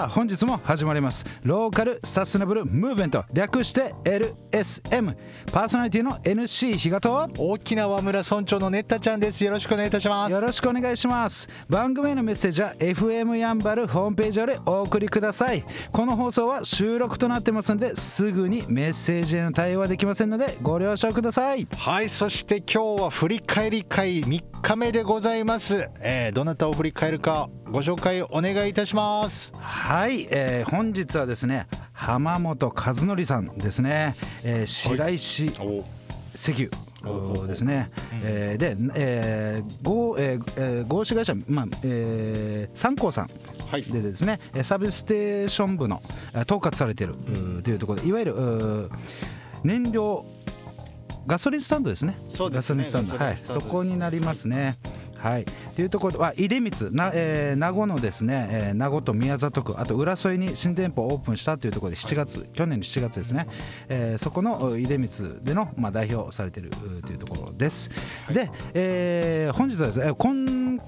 さあ本日も始まります。ローカルサステナブルムーブメント略して LSM パーソナリティの NC 比嘉と沖縄村村長のネッタちゃんです。よろしくお願いいたします。よろしくお願いします。番組へのメッセージは FM やんばるホームページよりお送りください。この放送は収録となってますのですぐにメッセージへの対応はできませんのでご了承ください。はいそして今日は振り返り会3日目でございます、えーどなたを振り返るかご紹介お願いいたします。はい、えー本日はですね浜本和則さんですね、えー白石石油ですね、えーで、えー合えーえー合資会社、まあえー、三幸さんはい。でですねえーサービスステーション部のえー統括されているというところでいわゆる燃料ガソリンスタンドですね。そうですね。ガソリンスタンド。はい。そこになりますね。はい、というところで、あ、出光、な、えー、名護のですね、えー、名護と宮里区、あと浦添に新店舗をオープンしたというところで、7月、去年の7月ですね。えーそこの出光での、まあ、代表されているうというところです。で、えー本日はですね、今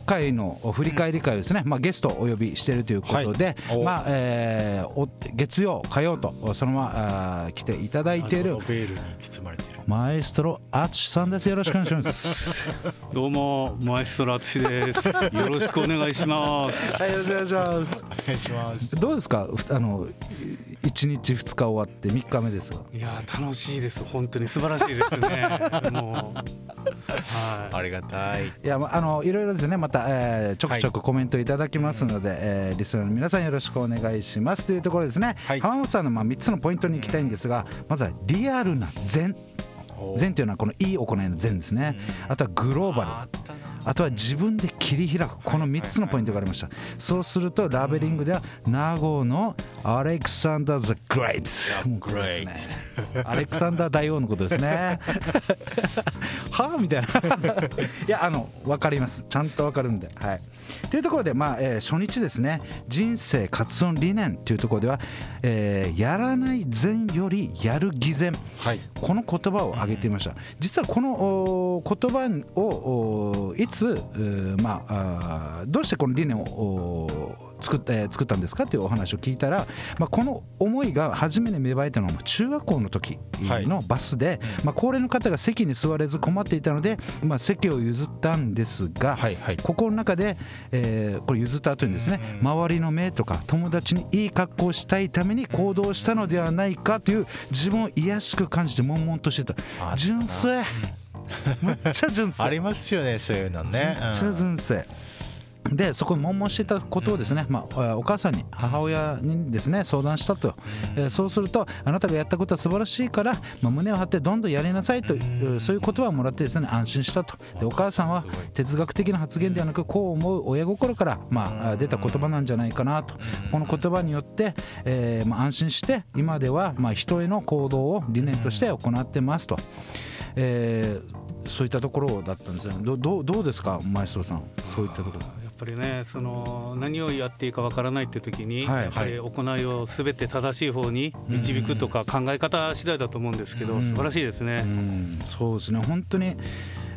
回の振り返り会をですね、まあ、ゲストをお呼びしているということで、はいおまあ、えーお月曜、火曜と、そのまま来ていただいている謎の。ベールに包まれているマエストロアツシさんです。よろしくお願いします。どうもマエストラツシです。よろしくお願いします。はい、よろしくお願いします。お願いしますどうですか？ふあの1日2日終わって3日目ですがいやー楽しいです。本当に。素晴らしいですね。もう。はい。ありがたい。いやまああのいろいろですね。また、えーちょくちょくコメントいただきますので、えーリスナーの皆さんよろしくお願いします。というところですね、はい。浜本さんのまあ3つのポイントに行きたいんですがまずはリアルな禅禅というのはこのいい行いの禅ですね。あとはグローバル。あとは自分で切り開くこの3つのポイントがありました。そうするとラベリングでは名護のアレクサンダー・ザ・グレイト。ね。アレクサンダー大王のことですね。はあみたいな。いやあの分かります。ちゃんと分かるんで。はいというところでまあ、えー初日ですね。人生活音理念というところでは、えーやらない善よりやる偽善。はい。この言葉を挙げていました。実はこのお言葉をおいつ、まあどうしてこの理念をお作ったえー作ったんですかというお話を聞いたら、まあ、この思いが初めに芽生えたのは中学校の時のバスで、まあ、高齢の方が席に座れず困っていたので、まあ、席を譲ったんですが、はいはい。ここの中で、えーこれ譲った後にですね周りの目とか友達にいい格好をしたいために行動したのではないかという自分を癒やしく感じて悶々としてた。純粋。めっちゃ純粋。ありますよねそういうのね。めっちゃ純粋でそこに悶々してたことをですね、まあ、お母さんに母親にですね相談したと、えーそうするとあなたがやったことは素晴らしいから、まあ、胸を張ってどんどんやりなさいというそういう言葉をもらってですね安心したと。でお母さんは哲学的な発言ではなくこう思う親心から、まあ、出た言葉なんじゃないかなと。この言葉によって、えーまあ、安心して今ではまあ人への行動を理念として行ってますと。えーそういったところだったんですよね。どどうどうですかマエストロさん。そういったところぱりねその何をやっていいかわからないって時に、はい。やっぱり行いをすべて正しい方に導くとか考え方次第だと思うんですけど、うん。素晴らしいですね。うん。そうですね。本当に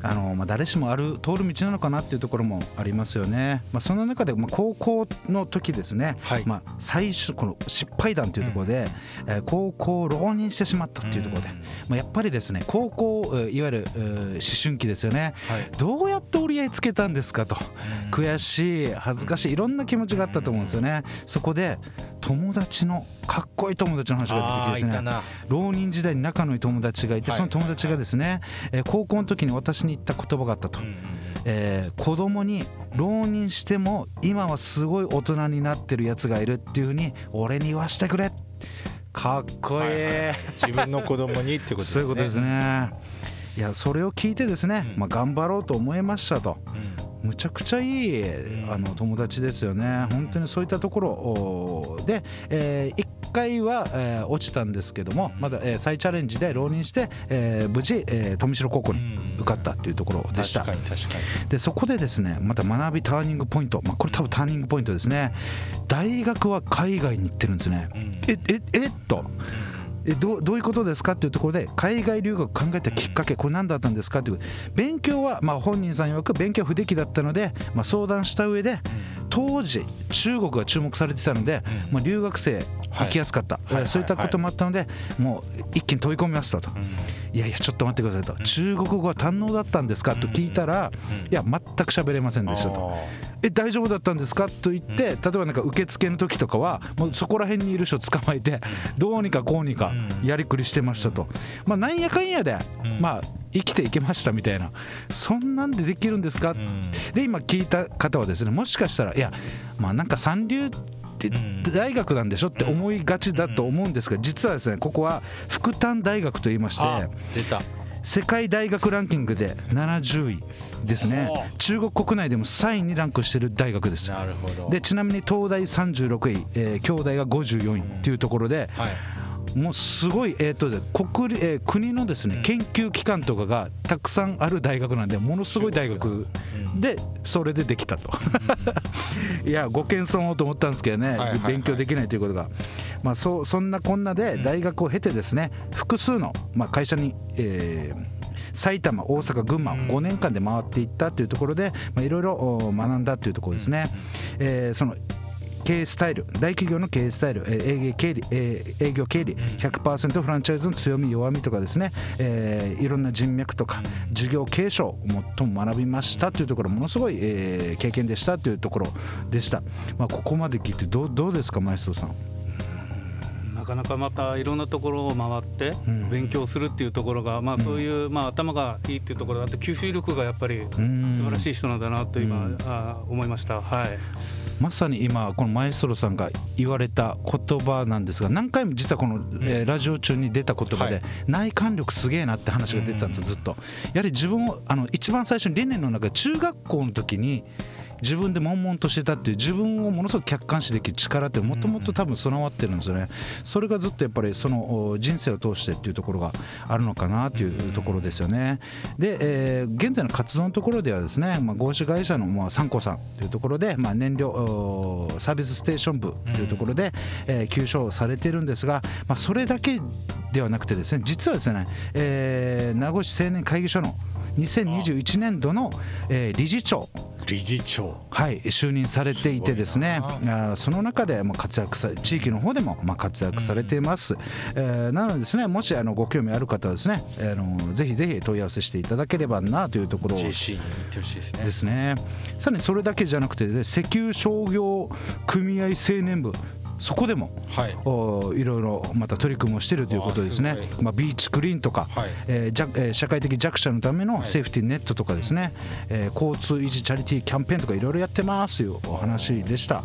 あの、まあ、誰しもある通る道なのかなっていうところもありますよね、まあ、その中で、まあ、高校の時ですね、はい。まあ、最初この失敗談というところで、えー高校を浪人してしまったっていうところで、まあ、やっぱりですね高校えーいわゆるえー思春期ですよね。はい。どうやって折り合いつけたんですかと。悔しい恥ずかしいいろんな気持ちがあったと思うんですよね。そこで友達のかっこいい友達の話があ出てきてですね。浪人時代に仲のいい友達がいて、はい。その友達がですね、えー高校の時に私に言った言葉があったと、えー子供に浪人しても今はすごい大人になってるやつがいるっていうふうに俺に言わしてくれ。かっこいい、はいはい。自分の子供にってことですね。そういうことですねいやそれを聞いてですね、うん。まあ、頑張ろうと思いましたと。むちゃくちゃいいん。あの友達ですよね、本当にそういったところおで、え1回は、えー落ちたんですけども、まだ、えー再チャレンジで浪人して、えー無事、えー富城高校に受かったというところでした。確かに確かに。でそこでですねまた学びターニングポイント、まあ、これ多分ターニングポイントですね。大学は海外に行ってるんですね、うん。えええっとえどうどういうことですかっていうところで海外留学考えたきっかけこれ何だったんですかっていう。勉強はまあ本人さん曰く勉強不出来だったので、まあ、相談した上で当時中国が注目されてたので、うん。まあ、留学生行きやすかった、はい。そういったこともあったので、もう一気に飛び込みましたと、いやいやちょっと待ってくださいと、中国語は堪能だったんですか？と聞いたら、うん。いや全く喋れませんでしたと。え大丈夫だったんですか？と言って、例えばなんか受付の時とかはもうそこら辺にいる人を捕まえてどうにかこうにかやりくりしてましたと、まあ、なんやかんやで、うん。まあ生きていけましたみたいな。そんなんでできるんですか、うん。で今聞いた方はですねもしかしたらいやまあなんか三流ってうん。大学なんでしょって思いがちだと思うんですが実はですねここは福丹大学といいましてあ出た。世界大学ランキングで70位ですね。ほ中国国内でも3位にランクしている大学です。なるほど。でちなみに東大36位、えー京大が54位っていうところではいもうすごい、えーとで国立えー国のですねうん。研究機関とかがたくさんある大学なんでものすごい大学うんでそれでできたと。いやご謙遜をと思ったんですけどね、はいはいはい。勉強できないということが、まあ、そうそんなこんなで大学を経てですね複数の、まあ、会社に、えー埼玉、大阪、群馬をうん。5年間で回っていったというところでまあいろいろお学んだというところですね。えーその経営スタイル大企業の経営スタイル、えー営業経理、えー営業経理100%フランチャイズの強み弱みとかですね、えーいろんな人脈とか事業継承を最も学びましたというところものすごい、えー経験でしたというところでした、まあ、ここまで聞いてどうどうですかマエストロさんなかなかまたいろんなところを回ってうん。勉強するっていうところが、まあ、そういう、まあ、頭がいいっていうところだって吸収力がやっぱり素うん。晴らしい人なんだなと今、うん。あ思いました。はい。まさに今このマエストロさんが言われた言葉なんですが何回も実はこの、えーラジオ中に出た言葉で、はい。内観力すげえなって話が出てたんですよずっと。やはり自分をあの一番最初に理念の中で中学校の時に自分で悶々としてたっていう自分をものすごく客観視できる力ってもともと多分備わってるんですよね。それがずっとやっぱりその人生を通してっていうところがあるのかなというところですよね。で、えー現在の活動のところではですね、まあ、合資会社のまあ参考さんというところで、まあ、燃料サービスステーション部というところで、えー休所されているんですが、まあ、それだけではなくてですね実はですね、えー名護市青年会議所の2021年度の、えー理事長理事長。はい、就任されていてですね。すその中でまあ活躍さ地域の方でもまあ活躍されています、えーなのでですねもしあのご興味ある方はですね、あのぜひぜひ問い合わせしていただければなというところ JC に行ってほしいですね。ですね。さらにそれだけじゃなくて、ね、石油商業組合青年部そこでもはい。おいろいろまた取り組みをしているということですね。まあ、ビーチクリーンとか、はい。えー社会的弱者のためのはい。セーフティーネットとかですね、えー交通維持チャリティーキャンペーンとかいろいろやってますというお話でした。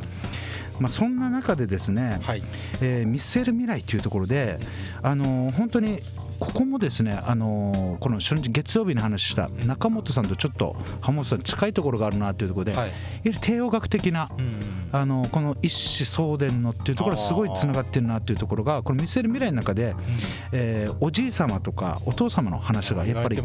まあ、そんな中でですね、はい。えー見据える未来というところで、あのー本当にここもですね、あのーこの初日月曜日に話した中本さんとちょっと浜本さん近いところがあるなというところで、はい。やはり帝王学的なうんあのこの一子相伝のっていうところはすごいつながってるなっていうところがこの見せる未来の中で、えーおじい様とかお父様の話がやっぱり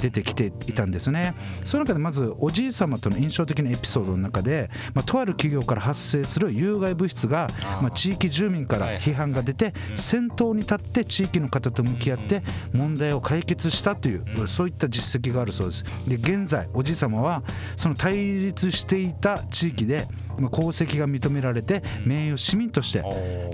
出てきていたんですね。その中でまずおじい様との印象的なエピソードの中で、まあ、とある企業から発生する有害物質がまあ、地域住民から批判が出て先頭に立って地域の方と向き合って問題を解決したというそういった実績があるそうです。で現在おじい様はその対立していた地域でまあ功績が認められて名誉市民として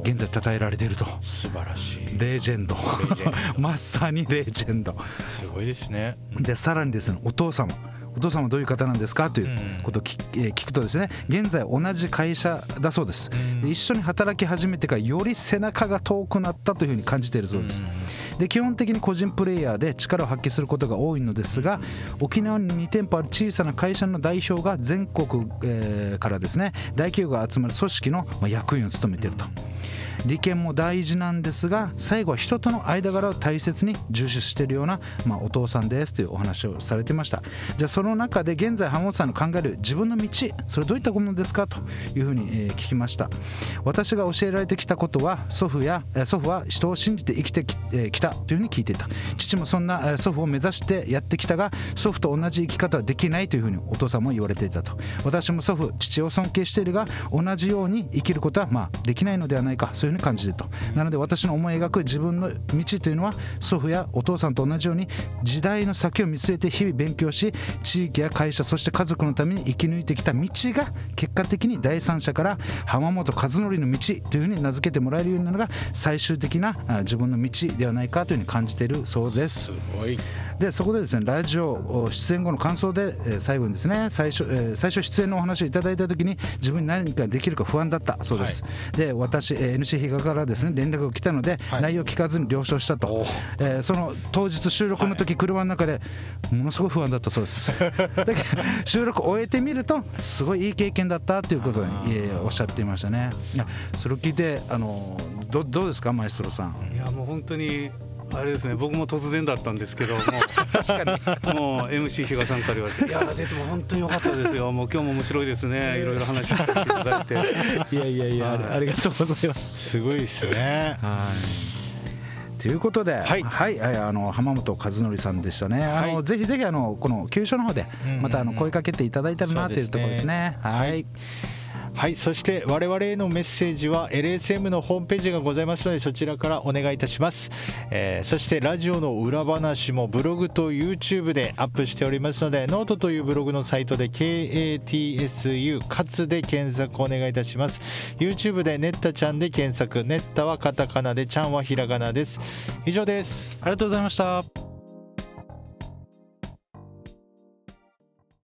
現在称えられていると。素晴らしい。レジェンド。まさにレジェンド。すごいですね。でさらにですねお父様。お父様はどういう方なんですかということを聞,、えー聞くとですね現在同じ会社だそうです、うん。で一緒に働き始めてからより背中が遠くなったというふうに感じているそうです、で基本的に個人プレイヤーで力を発揮することが多いのですが沖縄に2店舗ある小さな会社の代表が全国、えーからですね大企業が集まる組織のま役員を務めていると。利権も大事なんですが最後は人との間柄を大切に重視しているような、まあ、お父さんですというお話をされてました。じゃあその中で現在浜本さんの考える自分の道それどういったものですかというふうに、聞きました。私が教えられてきたことは祖父や祖父は人を信じて生きてき,、えーきたというふうに聞いていた。父もそんな祖父を目指してやってきたが祖父と同じ生き方はできないというふうにお父さんも言われていたと。私も祖父父を尊敬しているが同じように生きることはまあできないのではないかそういうふうに感じていると。なので私の思い描く自分の道というのは祖父やお父さんと同じように時代の先を見据えて日々勉強し地域や会社そして家族のために生き抜いてきた道が結果的に第三者から浜本和則の道というふうに名付けてもらえるようになるのが最終的なあ自分の道ではないかというふうに感じているそうです。でそこでですねラジオ出演後の感想で、えー最後にですね最初,、えー最初出演のお話をいただいた時に自分に何かできるか不安だったそうです、で私、えー NC 比嘉からですね連絡が来たので、はい。内容を聞かずに了承したと。お、えーその当日収録の時、車の中でものすごい不安だったそうです。だけど収録終えてみるとすごいいい経験だったということに、えーおっしゃっていましたね。いやそれを聞いてあのどどうですかマエストロさん。いやもう本当にあれですね僕も突然だったんですけど もうもう MC 比嘉さんから言われて「いや出ても本当に良かったですよ。もう今日も面白いですね。いろいろ話聞いていただいて。いやいやいや、ありはい。ありがとうございます。すごいですね。はい。ということで、はい。はい、はいあの濱元一憲さんでしたね。あの、はいぜひぜひあのこの急所の方でまたあの声かけていただいたらなというところですね。そうですねはい。はいそして我々へのメッセージは LSM のホームページがございますのでそちらからお願いいたします、えーそしてラジオの裏話もブログと YouTube でアップしておりますのでノートというブログのサイトで KATSU かつで検索お願いいたします。YouTube でネッタちゃんで検索。ネッタはカタカナでちゃんはひらがなです。以上です。ありがとうございました。